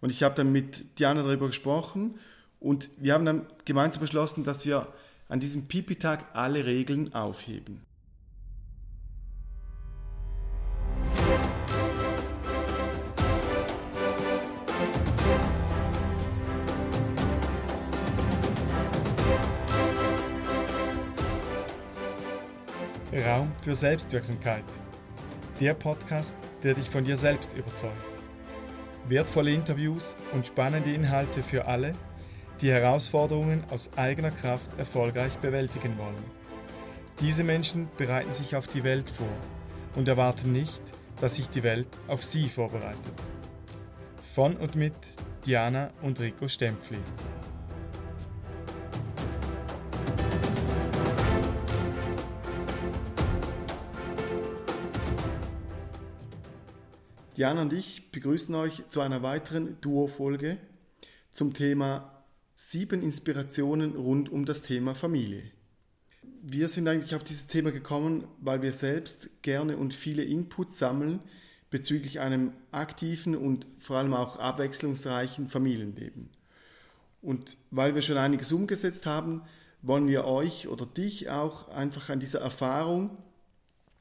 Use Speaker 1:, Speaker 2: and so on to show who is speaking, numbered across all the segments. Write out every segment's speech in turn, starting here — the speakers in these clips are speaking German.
Speaker 1: Und ich habe dann mit Diana darüber gesprochen und wir haben dann gemeinsam beschlossen, dass wir an diesem Pipi-Tag alle Regeln aufheben.
Speaker 2: Raum für Selbstwirksamkeit. Der Podcast, der dich von dir selbst überzeugt. Wertvolle Interviews und spannende Inhalte für alle, die Herausforderungen aus eigener Kraft erfolgreich bewältigen wollen. Diese Menschen bereiten sich auf die Welt vor und erwarten nicht, dass sich die Welt auf sie vorbereitet. Von und mit Diana und Rico Stempfli.
Speaker 1: Diana und ich begrüßen euch zu einer weiteren Duo-Folge zum Thema sieben Inspirationen rund um das Thema Familie. Wir sind eigentlich auf dieses Thema gekommen, weil wir selbst gerne und viele Inputs sammeln bezüglich einem aktiven und vor allem auch abwechslungsreichen Familienleben. Und weil wir schon einiges umgesetzt haben, wollen wir euch oder dich auch einfach an dieser Erfahrung,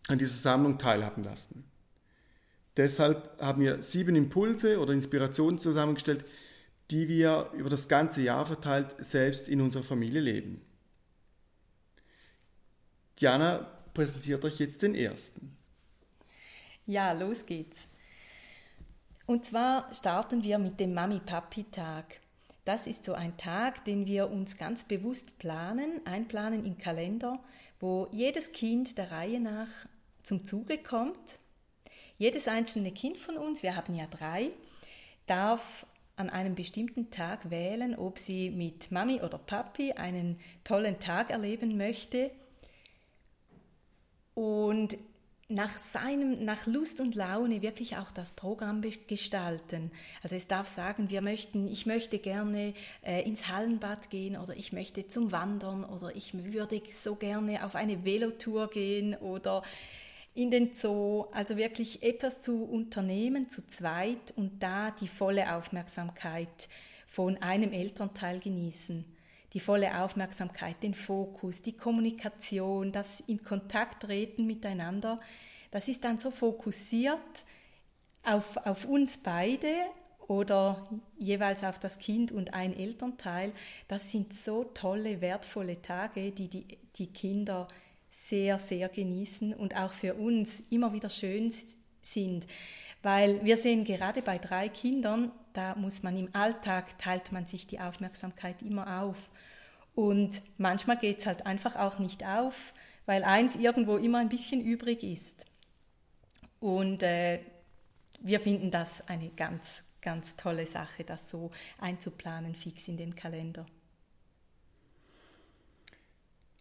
Speaker 1: an dieser Sammlung teilhaben lassen. Deshalb haben wir sieben Impulse oder Inspirationen zusammengestellt, die wir über das ganze Jahr verteilt selbst in unserer Familie leben. Diana präsentiert euch jetzt den ersten.
Speaker 3: Ja, los geht's. Und zwar starten wir mit dem Mami-Papi-Tag. Das ist so ein Tag, den wir uns ganz bewusst planen, einplanen im Kalender, wo jedes Kind der Reihe nach zum Zuge kommt jedes einzelne Kind von uns, wir haben ja drei, darf an einem bestimmten Tag wählen, ob sie mit Mami oder Papi einen tollen Tag erleben möchte und nach seinem, nach Lust und Laune wirklich auch das Programm gestalten. Also es darf sagen, wir möchten, ich möchte gerne äh, ins Hallenbad gehen oder ich möchte zum Wandern oder ich würde so gerne auf eine Velotour gehen oder in den Zoo, also wirklich etwas zu unternehmen, zu zweit und da die volle Aufmerksamkeit von einem Elternteil genießen. Die volle Aufmerksamkeit, den Fokus, die Kommunikation, das in Kontakt treten miteinander, das ist dann so fokussiert auf, auf uns beide oder jeweils auf das Kind und ein Elternteil. Das sind so tolle, wertvolle Tage, die die, die Kinder sehr, sehr genießen und auch für uns immer wieder schön sind. Weil wir sehen gerade bei drei Kindern, da muss man im Alltag, teilt man sich die Aufmerksamkeit immer auf. Und manchmal geht es halt einfach auch nicht auf, weil eins irgendwo immer ein bisschen übrig ist. Und äh, wir finden das eine ganz, ganz tolle Sache, das so einzuplanen, fix in den Kalender.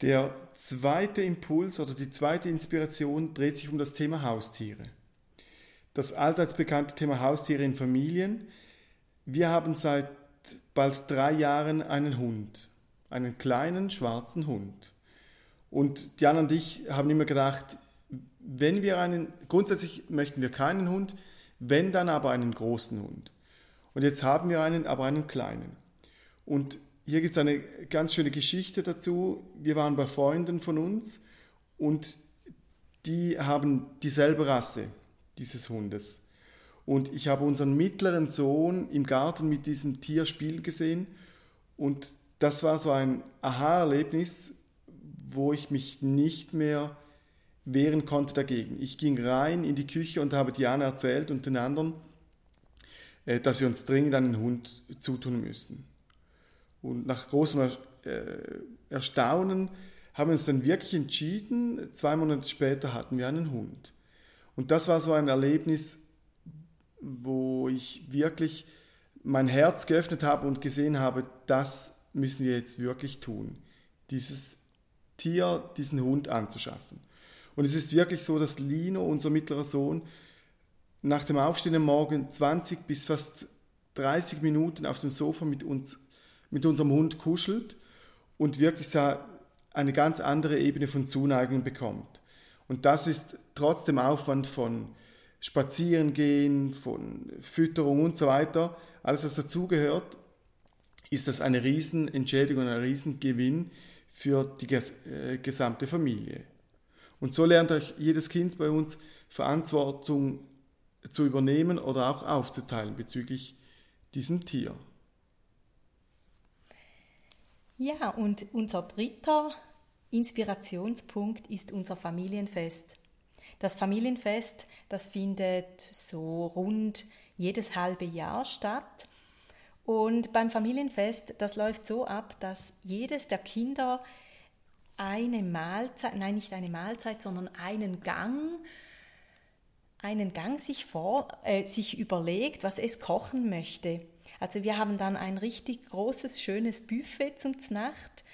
Speaker 1: Der zweite Impuls oder die zweite Inspiration dreht sich um das Thema Haustiere. Das allseits bekannte Thema Haustiere in Familien. Wir haben seit bald drei Jahren einen Hund, einen kleinen schwarzen Hund. Und Diana und ich haben immer gedacht, wenn wir einen, grundsätzlich möchten wir keinen Hund, wenn dann aber einen großen Hund. Und jetzt haben wir einen, aber einen kleinen. Und hier gibt es eine ganz schöne Geschichte dazu. Wir waren bei Freunden von uns und die haben dieselbe Rasse dieses Hundes. Und ich habe unseren mittleren Sohn im Garten mit diesem Tier spielen gesehen und das war so ein Aha-Erlebnis, wo ich mich nicht mehr wehren konnte dagegen. Ich ging rein in die Küche und habe Diana erzählt und den anderen, äh, dass wir uns dringend einen Hund zutun müssten. Und nach großem äh, Erstaunen haben wir uns dann wirklich entschieden. Zwei Monate später hatten wir einen Hund. Und das war so ein Erlebnis, wo ich wirklich mein Herz geöffnet habe und gesehen habe, das müssen wir jetzt wirklich tun. Dieses Tier, diesen Hund anzuschaffen. Und es ist wirklich so, dass Lino, unser mittlerer Sohn, nach dem Aufstehen am Morgen 20 bis fast 30 Minuten auf dem Sofa mit uns mit unserem Hund kuschelt und wirklich eine ganz andere Ebene von Zuneigung bekommt. Und das ist trotz dem Aufwand von Spazierengehen, von Fütterung und so weiter, alles was dazugehört, ist das eine Riesenentschädigung, ein Riesengewinn für die äh, gesamte Familie. Und so lernt euch jedes Kind bei uns Verantwortung zu übernehmen oder auch aufzuteilen bezüglich diesem Tier.
Speaker 3: Ja, und unser dritter Inspirationspunkt ist unser Familienfest. Das Familienfest, das findet so rund jedes halbe Jahr statt. Und beim Familienfest, das läuft so ab, dass jedes der Kinder eine Mahlzeit, nein, nicht eine Mahlzeit, sondern einen Gang, einen Gang sich vor, äh, sich überlegt, was es kochen möchte. Also wir haben dann ein richtig großes, schönes Buffet zum Nacht,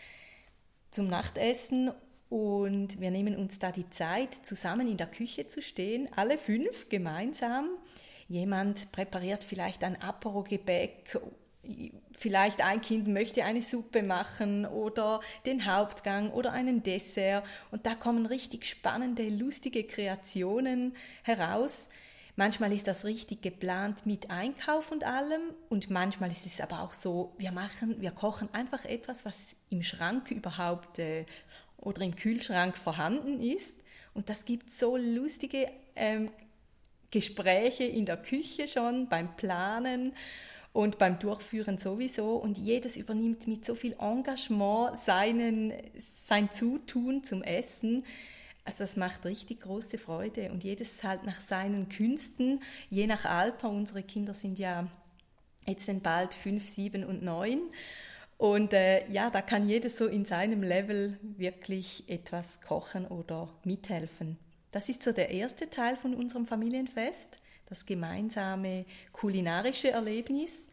Speaker 3: zum Nachtessen und wir nehmen uns da die Zeit, zusammen in der Küche zu stehen, alle fünf gemeinsam. Jemand präpariert vielleicht ein Apero-Gebäck vielleicht ein Kind möchte eine Suppe machen oder den Hauptgang oder einen Dessert und da kommen richtig spannende, lustige Kreationen heraus. Manchmal ist das richtig geplant mit Einkauf und allem und manchmal ist es aber auch so, wir machen, wir kochen einfach etwas, was im Schrank überhaupt äh, oder im Kühlschrank vorhanden ist und das gibt so lustige ähm, Gespräche in der Küche schon beim Planen und beim Durchführen sowieso. Und jedes übernimmt mit so viel Engagement seinen, sein Zutun zum Essen. Also das macht richtig große Freude und jedes halt nach seinen Künsten, je nach Alter. Unsere Kinder sind ja jetzt dann bald fünf, sieben und neun. Und äh, ja, da kann jedes so in seinem Level wirklich etwas kochen oder mithelfen. Das ist so der erste Teil von unserem Familienfest das gemeinsame kulinarische Erlebnis.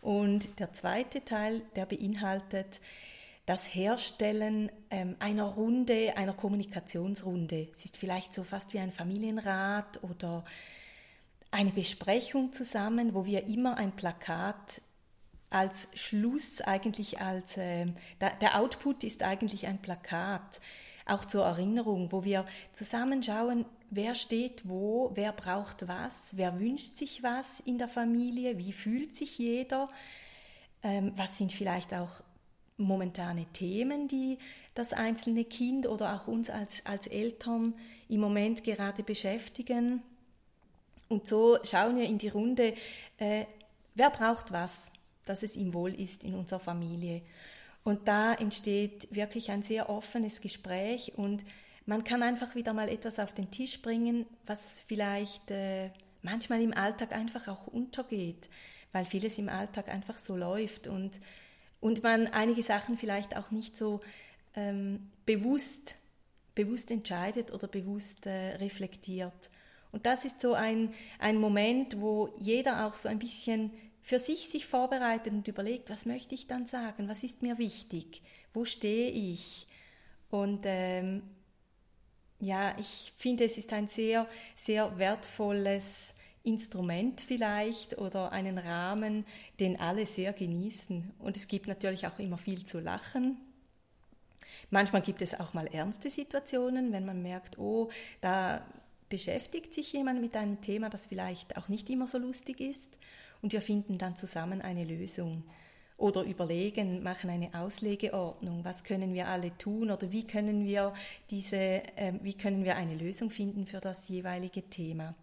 Speaker 3: Und der zweite Teil, der beinhaltet das Herstellen ähm, einer Runde, einer Kommunikationsrunde. Es ist vielleicht so fast wie ein Familienrat oder eine Besprechung zusammen, wo wir immer ein Plakat als Schluss eigentlich als äh, der Output ist eigentlich ein Plakat auch zur Erinnerung, wo wir zusammenschauen, wer steht wo, wer braucht was, wer wünscht sich was in der Familie, wie fühlt sich jeder, ähm, was sind vielleicht auch momentane Themen, die das einzelne Kind oder auch uns als, als Eltern im Moment gerade beschäftigen. Und so schauen wir in die Runde, äh, wer braucht was, dass es ihm wohl ist in unserer Familie. Und da entsteht wirklich ein sehr offenes Gespräch und man kann einfach wieder mal etwas auf den Tisch bringen, was vielleicht äh, manchmal im Alltag einfach auch untergeht, weil vieles im Alltag einfach so läuft und, und man einige Sachen vielleicht auch nicht so ähm, bewusst, bewusst entscheidet oder bewusst äh, reflektiert. Und das ist so ein, ein Moment, wo jeder auch so ein bisschen für sich sich vorbereitet und überlegt, was möchte ich dann sagen, was ist mir wichtig, wo stehe ich. Und ähm, ja, ich finde, es ist ein sehr, sehr wertvolles Instrument vielleicht oder einen Rahmen, den alle sehr genießen. Und es gibt natürlich auch immer viel zu lachen. Manchmal gibt es auch mal ernste Situationen, wenn man merkt, oh, da beschäftigt sich jemand mit einem Thema, das vielleicht auch nicht immer so lustig ist und wir finden dann zusammen eine Lösung oder überlegen, machen eine Auslegeordnung, was können wir alle tun oder wie können wir diese, äh, wie können wir eine Lösung finden für das jeweilige Thema.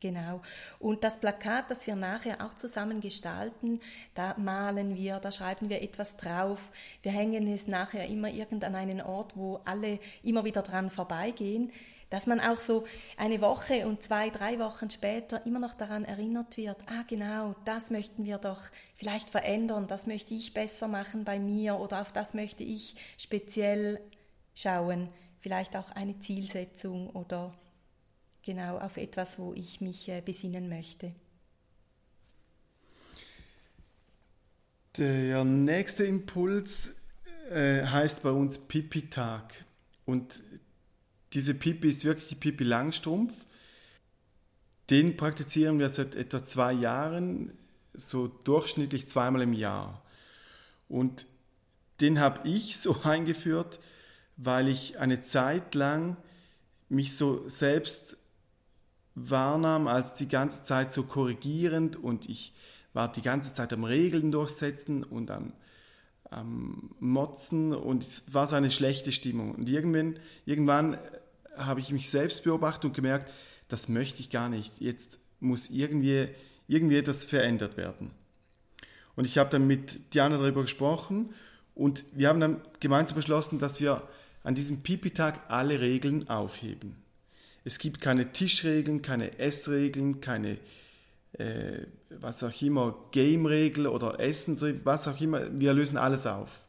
Speaker 3: Genau. Und das Plakat, das wir nachher auch zusammen gestalten, da malen wir, da schreiben wir etwas drauf. Wir hängen es nachher immer irgend an einen Ort, wo alle immer wieder dran vorbeigehen dass man auch so eine Woche und zwei, drei Wochen später immer noch daran erinnert wird, ah genau, das möchten wir doch vielleicht verändern, das möchte ich besser machen bei mir oder auf das möchte ich speziell schauen, vielleicht auch eine Zielsetzung oder genau auf etwas, wo ich mich äh, besinnen möchte.
Speaker 1: Der nächste Impuls äh, heißt bei uns Pipi-Tag. Und diese Pipi ist wirklich die Pipi Langstrumpf. Den praktizieren wir seit etwa zwei Jahren, so durchschnittlich zweimal im Jahr. Und den habe ich so eingeführt, weil ich eine Zeit lang mich so selbst wahrnahm als die ganze Zeit so korrigierend und ich war die ganze Zeit am Regeln durchsetzen und am, am Motzen und es war so eine schlechte Stimmung. Und irgendwann, irgendwann habe ich mich selbst beobachtet und gemerkt, das möchte ich gar nicht. Jetzt muss irgendwie, irgendwie etwas verändert werden. Und ich habe dann mit Diana darüber gesprochen und wir haben dann gemeinsam beschlossen, dass wir an diesem Pipi-Tag alle Regeln aufheben. Es gibt keine Tischregeln, keine Essregeln, keine äh, was auch immer, Game-Regel oder Essen, was auch immer. Wir lösen alles auf.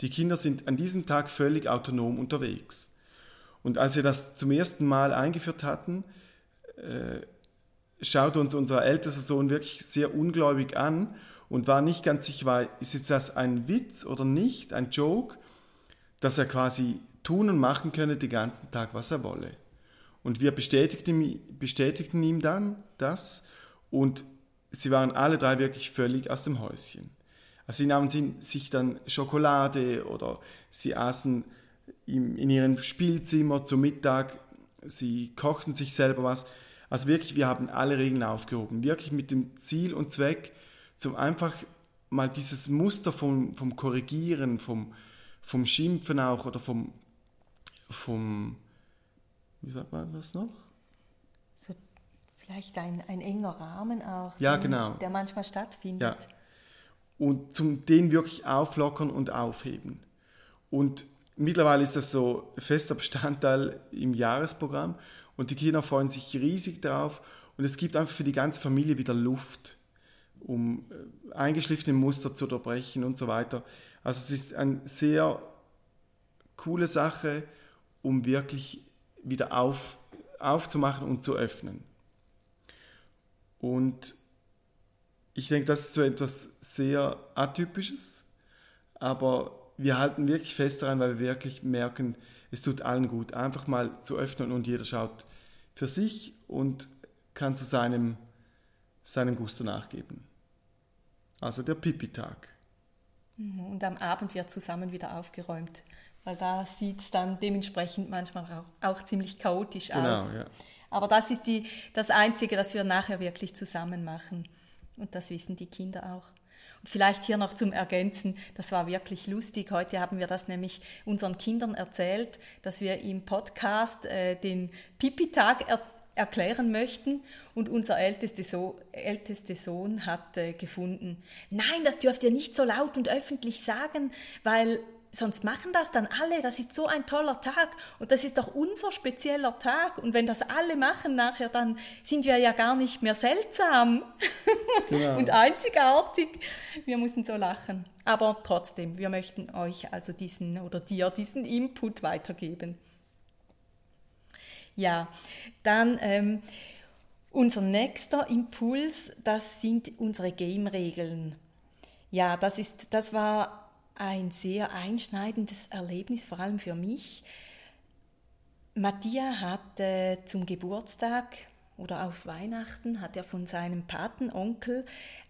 Speaker 1: Die Kinder sind an diesem Tag völlig autonom unterwegs. Und als wir das zum ersten Mal eingeführt hatten, äh, schaute uns unser ältester Sohn wirklich sehr ungläubig an und war nicht ganz sicher, ist jetzt das ein Witz oder nicht, ein Joke, dass er quasi tun und machen könne den ganzen Tag, was er wolle. Und wir bestätigten, bestätigten ihm dann das und sie waren alle drei wirklich völlig aus dem Häuschen. Also sie nahmen sich dann Schokolade oder sie aßen in ihrem Spielzimmer zum Mittag, sie kochten sich selber was. Also wirklich, wir haben alle Regeln aufgehoben, wirklich mit dem Ziel und Zweck, zum einfach mal dieses Muster vom, vom Korrigieren, vom, vom Schimpfen auch oder vom, vom wie sagt man das noch?
Speaker 3: So vielleicht ein, ein enger Rahmen auch,
Speaker 1: ja,
Speaker 3: den,
Speaker 1: genau.
Speaker 3: der manchmal stattfindet.
Speaker 1: Ja. Und zum den wirklich auflockern und aufheben. Und mittlerweile ist das so fester Bestandteil im Jahresprogramm und die Kinder freuen sich riesig darauf und es gibt einfach für die ganze Familie wieder Luft, um äh, eingeschliffene Muster zu unterbrechen und so weiter. Also es ist eine sehr coole Sache, um wirklich wieder auf, aufzumachen und zu öffnen. Und ich denke, das ist so etwas sehr Atypisches, aber wir halten wirklich fest daran, weil wir wirklich merken, es tut allen gut, einfach mal zu öffnen und jeder schaut für sich und kann zu seinem, seinem Gusto nachgeben. Also der Pipi-Tag.
Speaker 3: Mhm, und am Abend wird zusammen wieder aufgeräumt weil da sieht es dann dementsprechend manchmal auch, auch ziemlich chaotisch genau, aus. Ja. Aber das ist die, das Einzige, das wir nachher wirklich zusammen machen. Und das wissen die Kinder auch. Und vielleicht hier noch zum Ergänzen, das war wirklich lustig. Heute haben wir das nämlich unseren Kindern erzählt, dass wir im Podcast äh, den Pipi-Tag er erklären möchten. Und unser ältester so älteste Sohn hat äh, gefunden, nein, das dürft ihr nicht so laut und öffentlich sagen, weil sonst machen das dann alle, das ist so ein toller Tag und das ist doch unser spezieller Tag und wenn das alle machen nachher, dann sind wir ja gar nicht mehr seltsam genau. und einzigartig. Wir mussten so lachen. Aber trotzdem, wir möchten euch also diesen oder dir diesen Input weitergeben. Ja, dann ähm, unser nächster Impuls, das sind unsere Game-Regeln. Ja, das, ist, das war ein sehr einschneidendes Erlebnis, vor allem für mich. Matthias hat äh, zum Geburtstag oder auf Weihnachten hat er von seinem Patenonkel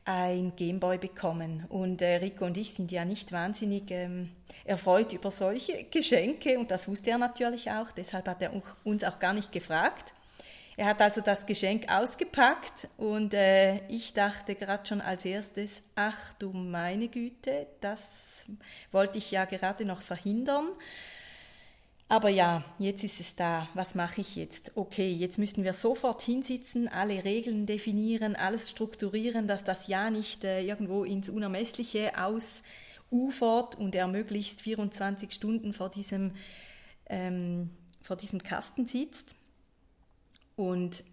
Speaker 3: ein Gameboy bekommen. Und äh, Rico und ich sind ja nicht wahnsinnig ähm, erfreut über solche Geschenke und das wusste er natürlich auch, deshalb hat er uns auch gar nicht gefragt. Er hat also das Geschenk ausgepackt und äh, ich dachte gerade schon als erstes, ach du meine Güte, das wollte ich ja gerade noch verhindern. Aber ja, jetzt ist es da. Was mache ich jetzt? Okay, jetzt müssten wir sofort hinsitzen, alle Regeln definieren, alles strukturieren, dass das ja nicht äh, irgendwo ins Unermessliche ausufert und er möglichst 24 Stunden vor diesem, ähm, vor diesem Kasten sitzt. Und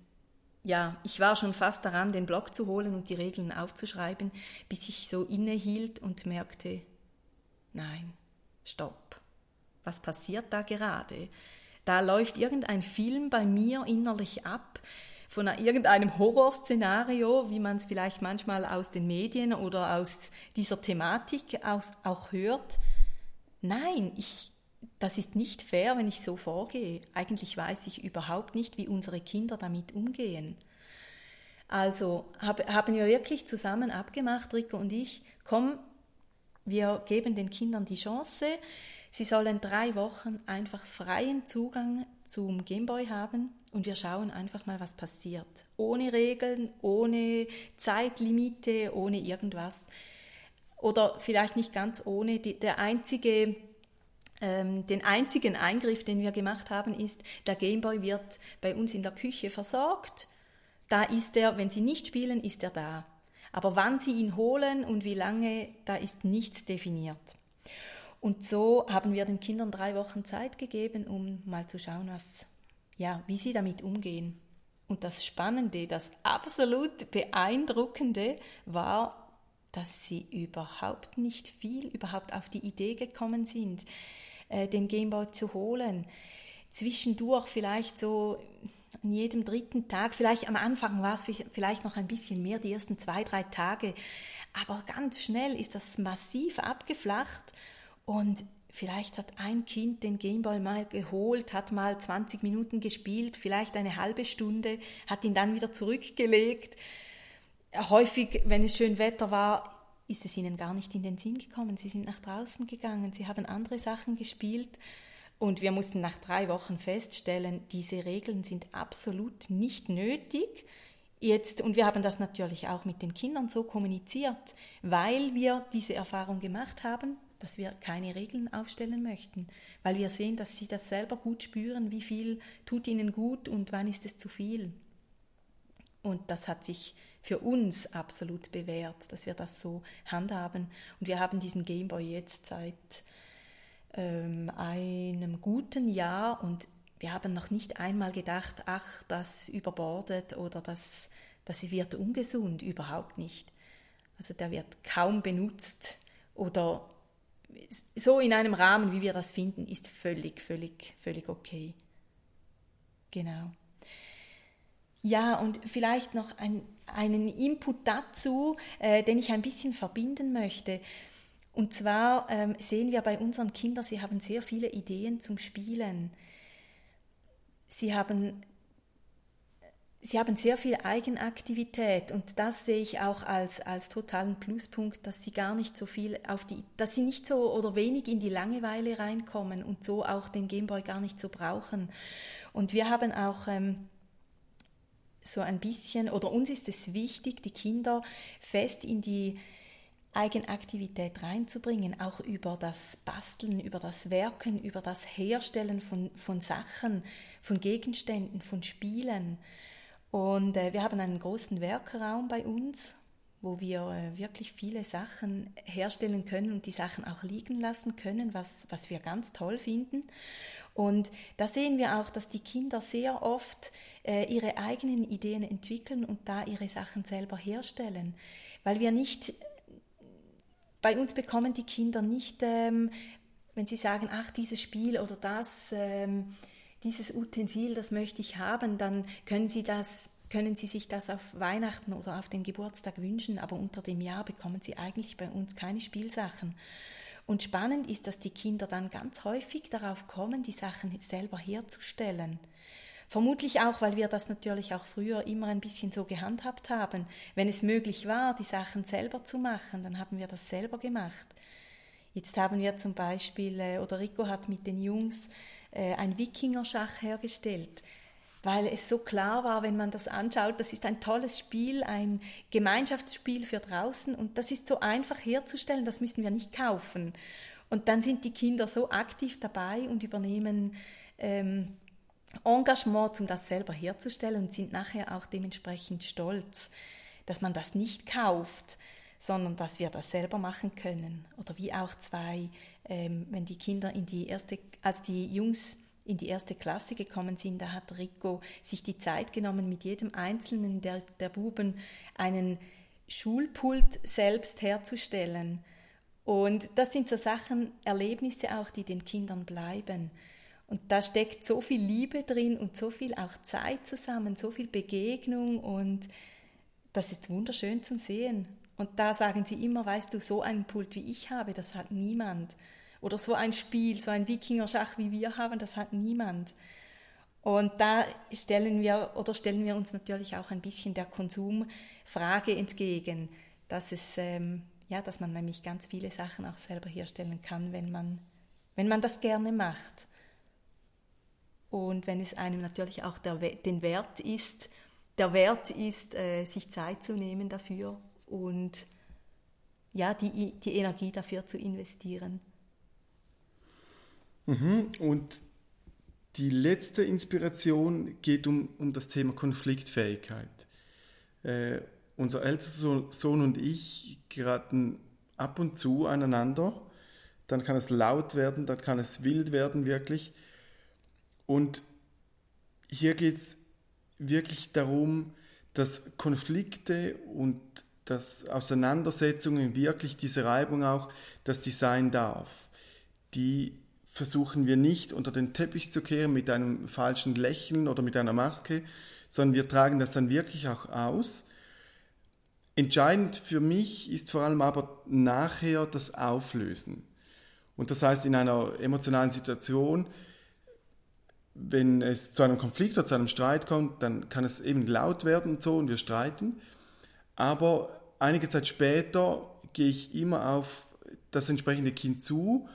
Speaker 3: ja, ich war schon fast daran, den Blog zu holen und die Regeln aufzuschreiben, bis ich so innehielt und merkte, nein, stopp. Was passiert da gerade? Da läuft irgendein Film bei mir innerlich ab, von irgendeinem Horrorszenario, wie man es vielleicht manchmal aus den Medien oder aus dieser Thematik aus, auch hört. Nein, ich, das ist nicht fair, wenn ich so vorgehe. Eigentlich weiß ich überhaupt nicht, wie unsere Kinder damit umgehen. Also hab, haben wir wirklich zusammen abgemacht, Rico und ich, komm, wir geben den Kindern die Chance, sie sollen drei Wochen einfach freien Zugang zum Gameboy haben und wir schauen einfach mal, was passiert. Ohne Regeln, ohne Zeitlimite, ohne irgendwas. Oder vielleicht nicht ganz ohne. Die, der einzige, ähm, den einzigen Eingriff, den wir gemacht haben, ist, der Gameboy wird bei uns in der Küche versorgt. Da ist er, wenn Sie nicht spielen, ist er da. Aber wann Sie ihn holen und wie lange, da ist nichts definiert. Und so haben wir den Kindern drei Wochen Zeit gegeben, um mal zu schauen, was, ja, wie sie damit umgehen. Und das Spannende, das absolut Beeindruckende war, dass sie überhaupt nicht viel, überhaupt auf die Idee gekommen sind, äh, den Gameboy zu holen. Zwischendurch vielleicht so an jedem dritten Tag, vielleicht am Anfang war es vielleicht noch ein bisschen mehr, die ersten zwei, drei Tage, aber ganz schnell ist das massiv abgeflacht und vielleicht hat ein Kind den Gameball mal geholt, hat mal 20 Minuten gespielt, vielleicht eine halbe Stunde, hat ihn dann wieder zurückgelegt. Häufig, wenn es schön Wetter war, ist es ihnen gar nicht in den Sinn gekommen. Sie sind nach draußen gegangen, sie haben andere Sachen gespielt. Und wir mussten nach drei Wochen feststellen, diese Regeln sind absolut nicht nötig. Jetzt, und wir haben das natürlich auch mit den Kindern so kommuniziert, weil wir diese Erfahrung gemacht haben, dass wir keine Regeln aufstellen möchten, weil wir sehen, dass sie das selber gut spüren, wie viel tut ihnen gut und wann ist es zu viel. Und das hat sich für uns absolut bewährt, dass wir das so handhaben. Und wir haben diesen Gameboy jetzt seit ähm, einem guten Jahr und wir haben noch nicht einmal gedacht, ach, das überbordet oder das, das wird ungesund, überhaupt nicht. Also der wird kaum benutzt oder so in einem Rahmen, wie wir das finden, ist völlig, völlig, völlig okay. Genau. Ja, und vielleicht noch ein, einen Input dazu, äh, den ich ein bisschen verbinden möchte. Und zwar ähm, sehen wir bei unseren Kindern, sie haben sehr viele Ideen zum Spielen. Sie haben Sie haben sehr viel Eigenaktivität und das sehe ich auch als, als totalen Pluspunkt, dass sie gar nicht so viel auf die, dass sie nicht so oder wenig in die Langeweile reinkommen und so auch den Gameboy gar nicht so brauchen. Und wir haben auch ähm, so ein bisschen, oder uns ist es wichtig, die Kinder fest in die Eigenaktivität reinzubringen, auch über das Basteln, über das Werken, über das Herstellen von, von Sachen, von Gegenständen, von Spielen. Und äh, wir haben einen großen Werkraum bei uns, wo wir äh, wirklich viele Sachen herstellen können und die Sachen auch liegen lassen können, was, was wir ganz toll finden. Und da sehen wir auch, dass die Kinder sehr oft äh, ihre eigenen Ideen entwickeln und da ihre Sachen selber herstellen, weil wir nicht, bei uns bekommen die Kinder nicht, ähm, wenn sie sagen, ach, dieses Spiel oder das, ähm, dieses Utensil, das möchte ich haben, dann können Sie das können Sie sich das auf Weihnachten oder auf den Geburtstag wünschen, aber unter dem Jahr bekommen Sie eigentlich bei uns keine Spielsachen. Und spannend ist, dass die Kinder dann ganz häufig darauf kommen, die Sachen selber herzustellen. Vermutlich auch, weil wir das natürlich auch früher immer ein bisschen so gehandhabt haben. Wenn es möglich war, die Sachen selber zu machen, dann haben wir das selber gemacht. Jetzt haben wir zum Beispiel, äh, oder Rico hat mit den Jungs äh, ein Wikingerschach hergestellt, weil es so klar war, wenn man das anschaut, das ist ein tolles Spiel, ein Gemeinschaftsspiel für draußen und das ist so einfach herzustellen, das müssen wir nicht kaufen. Und dann sind die Kinder so aktiv dabei und übernehmen ähm, Engagement, um das selber herzustellen und sind nachher auch dementsprechend stolz, dass man das nicht kauft, sondern dass wir das selber machen können. Oder wie auch zwei, ähm, wenn die Kinder in die erste, als die Jungs in die erste Klasse gekommen sind, da hat Rico sich die Zeit genommen, mit jedem einzelnen der, der Buben einen Schulpult selbst herzustellen. Und das sind so Sachen, Erlebnisse auch, die den Kindern bleiben. Und da steckt so viel Liebe drin und so viel auch Zeit zusammen, so viel Begegnung und das ist wunderschön zum Sehen. Und da sagen sie immer, weißt du, so einen Pult wie ich habe, das hat niemand. Oder so ein Spiel, so ein Wikinger-Schach wie wir haben, das hat niemand. Und da stellen wir oder stellen wir uns natürlich auch ein bisschen der Konsumfrage entgegen, dass es ähm, ja, dass man nämlich ganz viele Sachen auch selber herstellen kann, wenn man wenn man das gerne macht. und wenn es einem natürlich auch der, den Wert ist, der Wert ist, äh, sich Zeit zu nehmen dafür und ja, die, die Energie dafür zu investieren.
Speaker 1: Mhm. Und die letzte Inspiration geht um, um das Thema Konfliktfähigkeit. Äh, unser ältester Sohn und ich geraten ab und zu aneinander. Dann kann es laut werden, dann kann es wild werden, wirklich. Und hier geht es wirklich darum, dass Konflikte und dass Auseinandersetzungen wirklich diese Reibung auch, dass die sein darf. Die versuchen wir nicht unter den Teppich zu kehren mit einem falschen Lächeln oder mit einer Maske, sondern wir tragen das dann wirklich auch aus. Entscheidend für mich ist vor allem aber nachher das Auflösen. Und das heißt, in einer emotionalen Situation, wenn es zu einem Konflikt oder zu einem Streit kommt, dann kann es eben laut werden und so und wir streiten. Aber einige Zeit später gehe ich immer auf das entsprechende Kind zu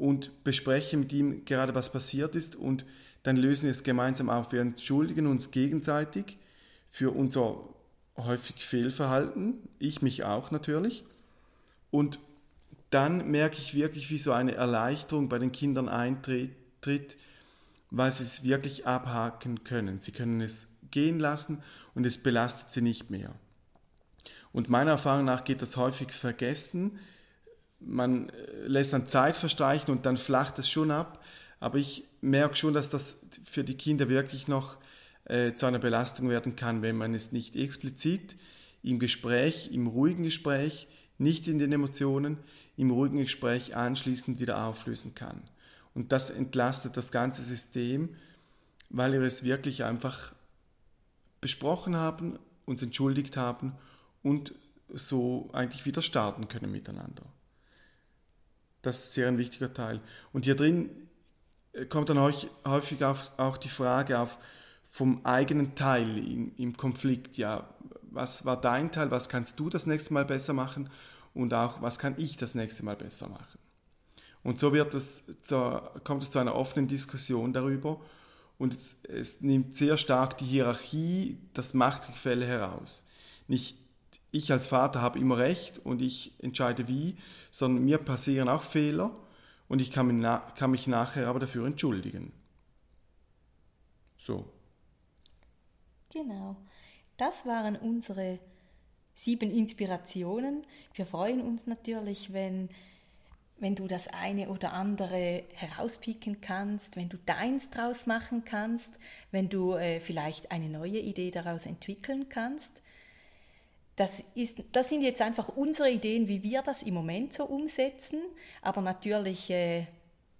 Speaker 1: und bespreche mit ihm gerade, was passiert ist und dann lösen wir es gemeinsam auf. Wir entschuldigen uns gegenseitig für unser häufig Fehlverhalten, ich mich auch natürlich. Und dann merke ich wirklich, wie so eine Erleichterung bei den Kindern eintritt, weil sie es wirklich abhaken können. Sie können es gehen lassen und es belastet sie nicht mehr. Und meiner Erfahrung nach geht das häufig vergessen, man äh, lässt dann Zeit verstreichen und dann flacht es schon ab. Aber ich merke schon, dass das für die Kinder wirklich noch äh, zu einer Belastung werden kann, wenn man es nicht explizit im Gespräch, im ruhigen Gespräch, nicht in den Emotionen, im ruhigen Gespräch anschließend wieder auflösen kann. Und das entlastet das ganze System, weil wir es wirklich einfach besprochen haben, uns entschuldigt haben und so eigentlich wieder starten können miteinander. Das ist sehr ein wichtiger Teil. Und hier drin äh, kommt dann häufig auch die Frage auf vom eigenen Teil im, Konflikt. Ja, was war dein Teil? Was kannst du das nächste Mal besser machen? Und auch, was kann ich das nächste Mal besser machen? Und so wird es zu, kommt es zu einer offenen Diskussion darüber. Und es, es nimmt sehr stark die Hierarchie, das Machtgefälle heraus. Nicht ich als Vater habe immer recht und ich entscheide wie, sondern mir passieren auch Fehler und ich kann mich, kann mich nachher aber dafür entschuldigen. So.
Speaker 3: Genau. Das waren unsere sieben Inspirationen. Wir freuen uns natürlich, wenn, wenn du das eine oder andere herauspicken kannst, wenn du deins draus machen kannst, wenn du äh, vielleicht eine neue Idee daraus entwickeln kannst. Das, ist, das sind jetzt einfach unsere Ideen, wie wir das im Moment so umsetzen. Aber natürlich äh,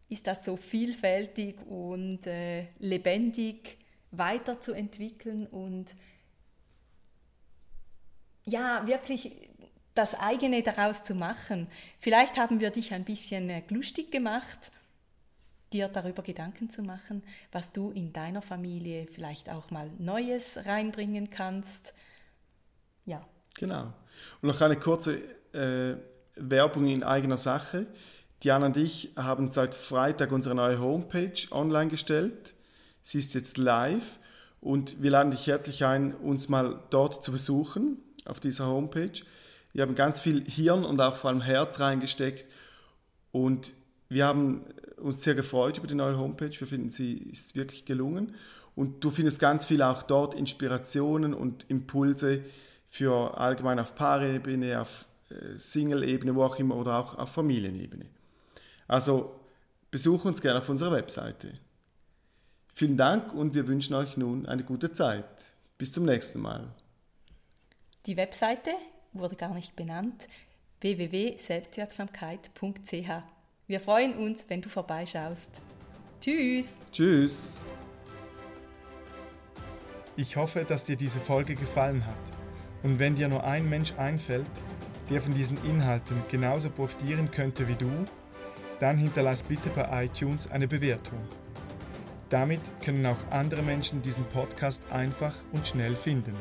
Speaker 3: ist das so vielfältig und äh, lebendig weiterzuentwickeln und ja, wirklich das eigene daraus zu machen. Vielleicht haben wir dich ein bisschen äh, lustig gemacht, dir darüber Gedanken zu machen, was du in deiner Familie vielleicht auch mal Neues reinbringen kannst. Ja.
Speaker 1: Genau. Und noch eine kurze äh, Werbung in eigener Sache. Diana und ich haben seit Freitag unsere neue Homepage online gestellt. Sie ist jetzt live und wir laden dich herzlich ein, uns mal dort zu besuchen, auf dieser Homepage. Wir haben ganz viel Hirn und auch vor allem Herz reingesteckt und wir haben uns sehr gefreut über die neue Homepage. Wir finden, sie ist wirklich gelungen. Und du findest ganz viel auch dort Inspirationen und Impulse, für allgemein auf Paarebene, auf äh, Single-Ebene, wo auch immer, oder auch auf Familienebene. Also besuch uns gerne auf unserer Webseite. Vielen Dank und wir wünschen euch nun eine gute Zeit. Bis zum nächsten Mal.
Speaker 3: Die Webseite wurde gar nicht benannt www.selbstwirksamkeit.ch. Wir freuen uns, wenn du vorbeischaust. Tschüss.
Speaker 1: Tschüss.
Speaker 2: Ich hoffe, dass dir diese Folge gefallen hat. Und wenn dir nur ein Mensch einfällt, der von diesen Inhalten genauso profitieren könnte wie du, dann hinterlass bitte bei iTunes eine Bewertung. Damit können auch andere Menschen diesen Podcast einfach und schnell finden.